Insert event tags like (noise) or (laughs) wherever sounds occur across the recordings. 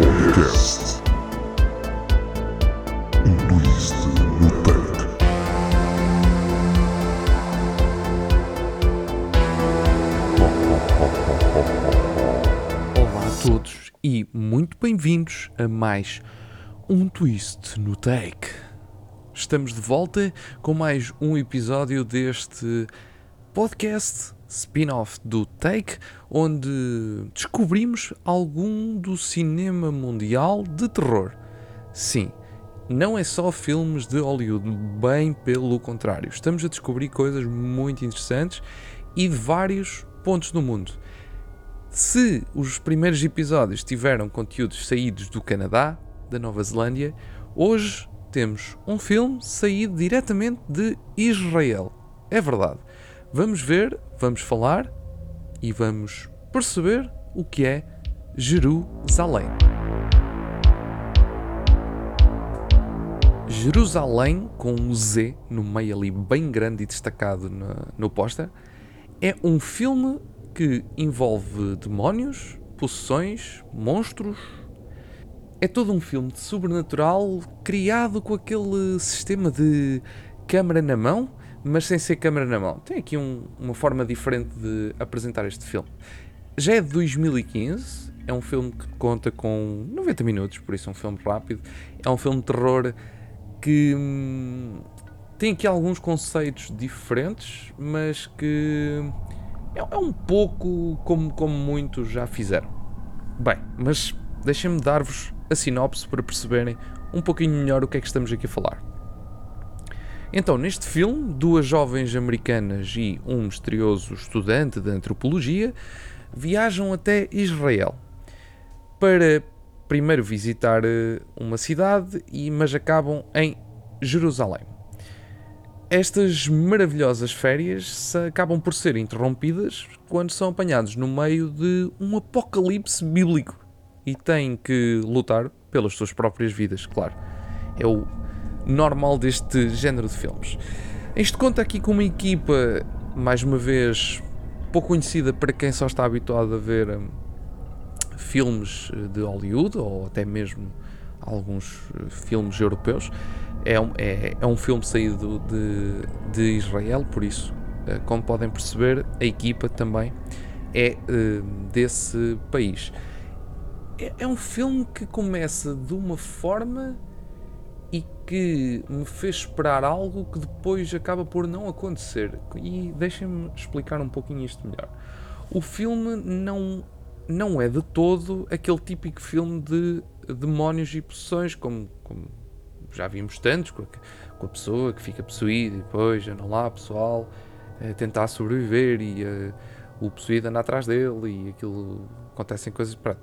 Podcast. Um twist no take. Olá a todos e muito bem-vindos a mais um Twist no Take. Estamos de volta com mais um episódio deste podcast spin-off do Take, onde descobrimos algum do cinema mundial de terror. Sim, não é só filmes de Hollywood, bem pelo contrário. Estamos a descobrir coisas muito interessantes e de vários pontos do mundo. Se os primeiros episódios tiveram conteúdos saídos do Canadá, da Nova Zelândia, hoje temos um filme saído diretamente de Israel. É verdade. Vamos ver, vamos falar e vamos perceber o que é Jerusalém. Jerusalém, com um Z no meio ali bem grande e destacado no, no póster, é um filme que envolve demónios, possessões, monstros. É todo um filme de sobrenatural criado com aquele sistema de câmera na mão, mas sem ser câmera na mão. Tem aqui um- uma forma diferente de apresentar este filme. Já é de 2015, é um filme que conta com 90 minutos, por isso é um filme rápido. É um filme de terror que hum, tem aqui alguns conceitos diferentes, mas que é, é um pouco como, como muitos já fizeram. Bem, mas deixem-me dar-vos a sinopse para perceberem um pouquinho melhor o que é que estamos aqui a falar. Então, neste filme, duas jovens americanas e um misterioso estudante de antropologia viajam até Israel para primeiro visitar eh, uma cidade, mas acabam em Jerusalém. Estas maravilhosas férias acabam por ser interrompidas quando são apanhados no meio de um apocalipse bíblico e têm que lutar pelas suas próprias vidas, claro. É o normal deste género de filmes. Isto conta aqui com uma equipa, mais uma vez, pouco conhecida para quem só está habituado a ver hum, filmes eh, de Hollywood ou até mesmo alguns eh, filmes europeus. É um, é, é um filme saído de, de Israel, por isso, eh, como podem perceber, a equipa também é eh, desse país. É, é um filme que começa de uma forma que me fez esperar algo que depois acaba por não acontecer. E deixem-me explicar um pouquinho isto melhor. O filme não, não é de todo aquele típico filme de demónios e possessões, como, como já vimos tantos, com a, com a pessoa que fica possuída e depois anda lá, pessoal, a tentar sobreviver e eh, o possuído anda atrás dele e aquilo acontecem coisas. Pronto.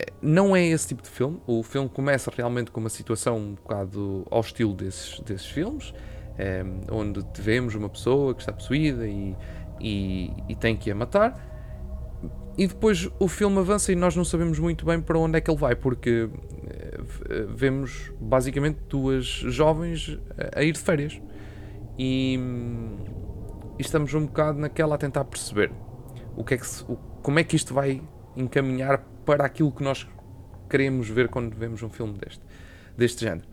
Eh, Não é esse tipo de filme. O filme começa realmente com uma situação um bocado ao estilo desses, desses filmes, eh, onde vemos uma pessoa que está possuída e, e, e tem que a matar. E depois o filme avança e nós não sabemos muito bem para onde é que ele vai, porque eh, v- vemos basicamente duas jovens a, ir de férias. E, e estamos um bocado naquela a tentar perceber o que é que se- o- como é que isto vai encaminhar para aquilo que nós queremos ver quando vemos um filme deste, deste género.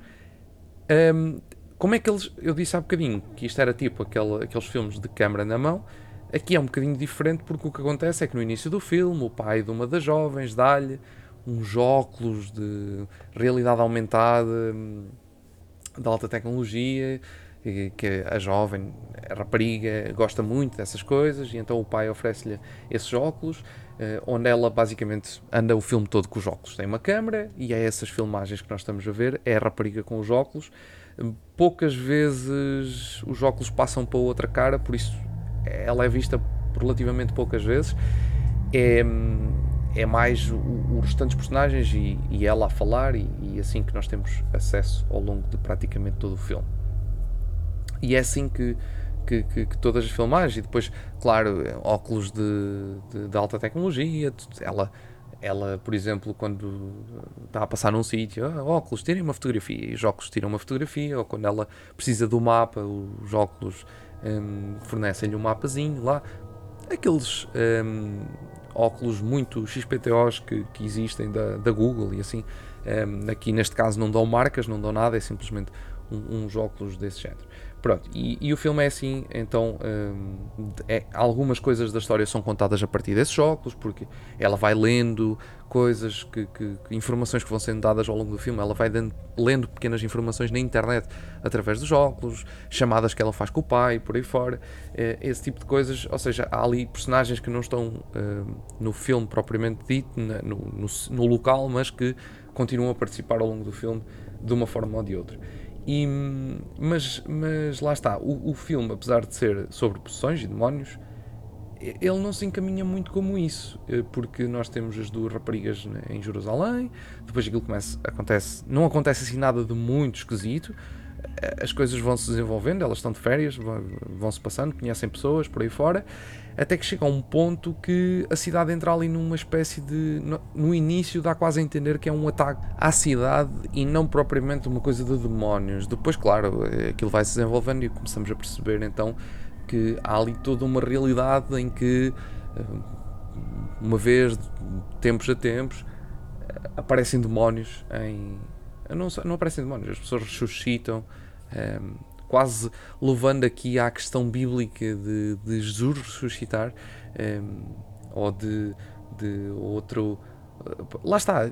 Hum, como é que eles. Eu disse há bocadinho que isto era tipo aquele, aqueles filmes de câmera na mão. Aqui é um bocadinho diferente porque o que acontece é que no início do filme o pai de uma das jovens dá-lhe uns óculos de realidade aumentada hum, de alta tecnologia que a jovem, a rapariga, gosta muito dessas coisas e então o pai oferece-lhe esses óculos eh, onde ela basicamente anda o filme todo com os óculos. Tem uma câmera e é essas filmagens que nós estamos a ver, é a rapariga com os óculos. Poucas vezes os óculos passam para outra cara, por isso ela é vista relativamente poucas vezes. É, é mais o, o restantes personagens e, e ela a falar, e, e assim que nós temos acesso ao longo de praticamente todo o filme. E é assim que, que, que- que todas as filmagens, e depois, claro, óculos de, de- de alta tecnologia, ela, ela, por exemplo, quando está a passar num sítio, "Ah, óculos, tirem uma fotografia, e os óculos tiram uma fotografia, ou quando ela precisa do mapa, os óculos hum, fornecem-lhe um mapazinho lá. Aqueles hum, óculos muito XPTOs que, que existem da, da Google e assim. Um, aqui neste caso não dão marcas, não dão nada, é simplesmente um, uns óculos desse género. Pronto, e, e, o filme é assim, então um, é, algumas coisas da história são contadas a partir desses óculos, porque ela vai lendo coisas, que, que, que, informações que vão sendo dadas ao longo do filme, ela vai lendo pequenas informações na internet através dos óculos, chamadas que ela faz com o pai, por aí fora, é, esse tipo de coisas, ou seja, há ali personagens que não estão uh, no filme propriamente dito, na, no, no, no local, mas que continuam a participar ao longo do filme de uma forma ou de outra. E, mas, mas lá está, o, o filme, apesar de ser sobre possessões e demónios, ele não se encaminha muito como isso, eh, porque nós temos as duas raparigas né, em Jerusalém, depois aquilo começa, acontece, não acontece assim nada de muito esquisito, as coisas vão se desenvolvendo, elas estão de férias, vão se passando, conhecem pessoas por aí fora, até que chega a um ponto que a cidade entra ali numa espécie de. No, no, início dá quase a entender que é um ataque à cidade e não propriamente uma coisa de demónios. Depois, claro, aquilo vai se desenvolvendo e começamos a perceber então que há ali toda uma realidade em que, eh, uma vez, de tempos a tempos, aparecem demónios em. Não, não aparecem demónios, as pessoas ressuscitam. Um, eh, quase levando aqui à questão bíblica de, de Jesus ressuscitar, um, ehm, ou de, de outro. Lá está,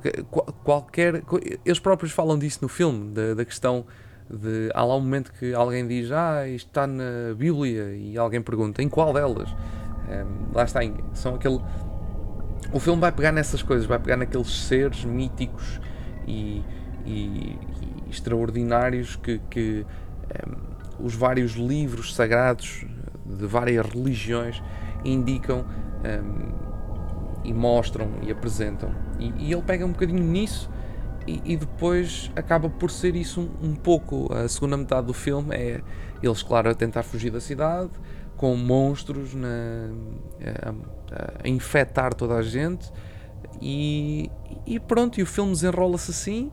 qualquer. Eles próprios falam disso no filme, da, da questão de. Há lá um momento que alguém diz, ah, isto está na Bíblia, e alguém pergunta, em qual delas? Um, ehm, lá está, são aquele. O filme vai pegar nessas coisas, vai pegar naqueles seres míticos e, e, e extraordinários que, que os vários livros sagrados de várias religiões indicam um, e mostram e apresentam. E, e, ele pega um bocadinho nisso e, e depois acaba por ser isso um, um, pouco. A segunda metade do filme é eles, claro, a tentar fugir da cidade, com monstros na, a, a infectar toda a gente. E, e pronto, e o filme desenrola-se assim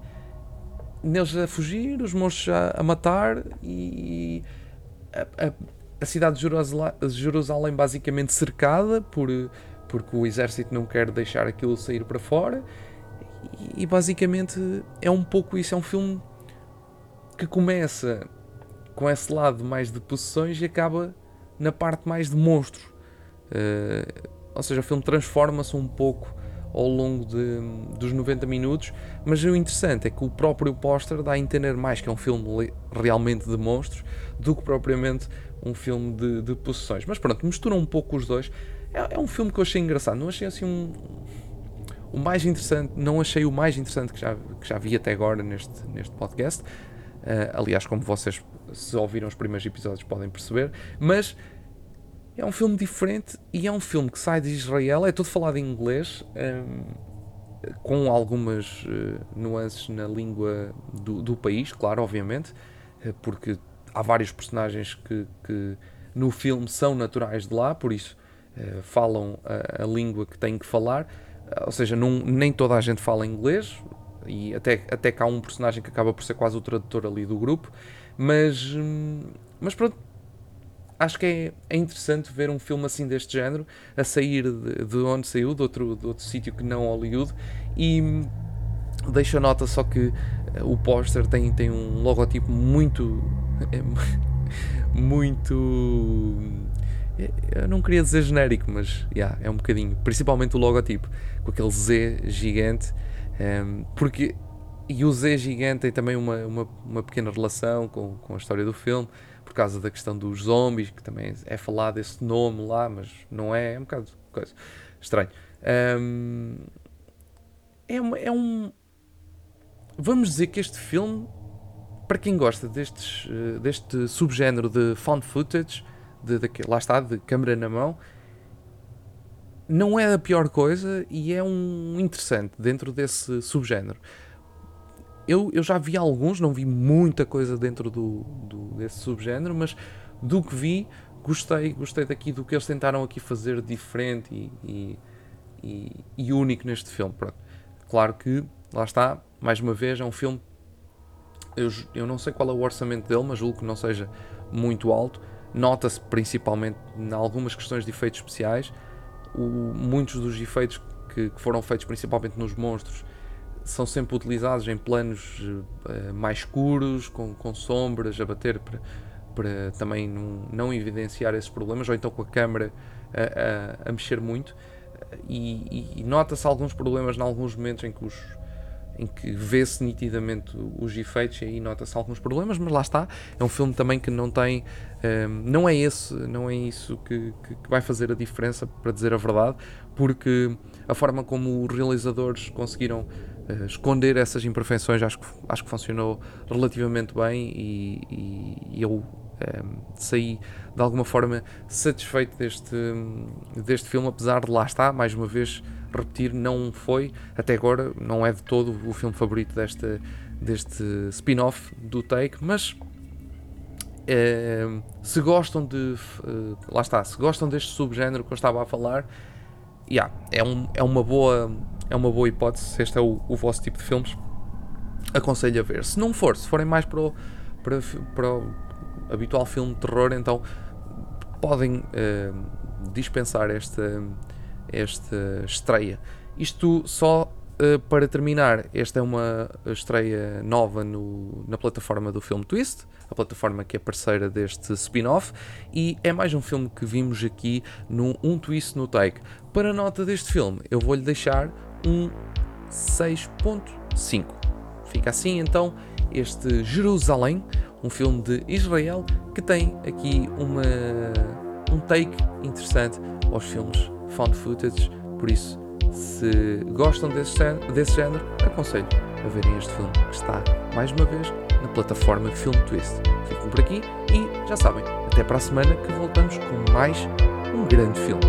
neles a fugir, os monstros a, a matar e a, a, a cidade de Jerusalém, Jerusalém, basicamente cercada por, porque o exército não quer deixar aquilo sair para fora e, e basicamente é um pouco isso, é um filme que começa com esse lado mais de possessões e acaba na parte mais de monstros. Uh, ou seja, o filme transforma-se um pouco ao longo de, dos 90 minutos, mas o interessante é que o próprio póster dá a entender mais que é um filme realmente de monstros do que propriamente um filme de, de possessões. Mas pronto, mistura um pouco os dois. É, é, um filme que eu achei engraçado, não achei assim um. O mais interessante, não achei o mais interessante que já, que já vi até agora neste, neste podcast. Uh, aliás, como vocês, se ouviram os primeiros episódios, podem perceber. Mas é um filme diferente e é um filme que sai de Israel, é tudo falado em inglês, um, com algumas uh, nuances na língua do, do, país, claro, obviamente, uh, porque há vários personagens que, que, no filme são naturais de lá, por isso uh, falam a, a, língua que têm que falar, ou seja, nem toda a gente fala inglês, e até, até que há um personagem que acaba por ser quase o tradutor ali do grupo, mas, hum, mas pronto acho que é, é, interessante ver um filme assim deste género a sair de, de onde saiu, de outro, de outro sítio que não Hollywood, e deixa nota só que eh, o póster tem, tem um logotipo muito. (laughs) muito. Eh, eu não queria dizer genérico, mas yeah, é um bocadinho. Principalmente o logotipo, com aquele Z gigante, um, porque. E o Z gigante tem também uma, uma, uma pequena relação com, com a história do filme por causa da questão dos zombies, que também é falado esse nome lá, mas não é, é um bocado coisa estranho. Um, é, uma, é um. Vamos dizer que este filme, para quem gosta destes, eh, deste subgénero de found footage, de, de, lá está, de câmera na mão, não é a pior coisa e é um interessante dentro desse subgénero eu, eu já vi alguns, não vi muita coisa dentro do, do, desse subgénero, mas do que vi, gostei, gostei daqui do que eles tentaram aqui fazer diferente e, e, e, e único neste filme. Pronto. Claro que, lá está, mais uma vez, é um filme. Eu, eu não sei qual é o orçamento dele, mas julgo que não seja muito alto. Nota-se principalmente em algumas questões de efeitos especiais. o- muitos dos efeitos que, que foram feitos principalmente nos monstros são sempre utilizados em planos eh, mais escuros, com, com sombras a bater para, para também não, não evidenciar esses problemas, ou então com a câmera a, a- a mexer muito. E, e nota-se alguns problemas em alguns momentos em que os em que vê-se nitidamente os efeitos e aí nota-se alguns problemas, mas lá está, é um filme também que não tem, ehm, não é esse, não é isso que, que- que vai fazer a diferença, para dizer a verdade, porque a forma como os realizadores conseguiram eh, esconder essas imperfeições acho que, acho que funcionou relativamente bem e, e- eu ehm, saí de alguma forma satisfeito deste, deste filme, apesar de lá está, mais uma vez repetir, não foi, até agora, não é de todo o filme favorito desta, deste spin-off do Take, mas eh, se gostam de. eh, lá está, se gostam deste subgénero que eu estava a falar, yeah, é, um, é, uma boa, é uma boa hipótese. Se este é o, o vosso tipo de filmes, aconselho a ver. Se não for, se forem mais para o, para, para o habitual filme de terror, então podem eh, dispensar esta, esta estreia. Isto só eh, para terminar, esta é uma estreia nova no- na plataforma do filme Twist, a plataforma que é parceira deste spin-off, e é mais um filme que vimos aqui no Um Twist no Take. Para a nota deste filme, eu vou-lhe deixar um 6.5. Fica assim então este Jerusalém, um filme de Israel que tem aqui uma, um take interessante aos filmes found footage, por isso se gostam desse, gé- desse género, aconselho a verem este filme que está mais uma vez na plataforma Film Twist. Fiquem por aqui e já sabem, até para a semana que voltamos com mais um grande filme.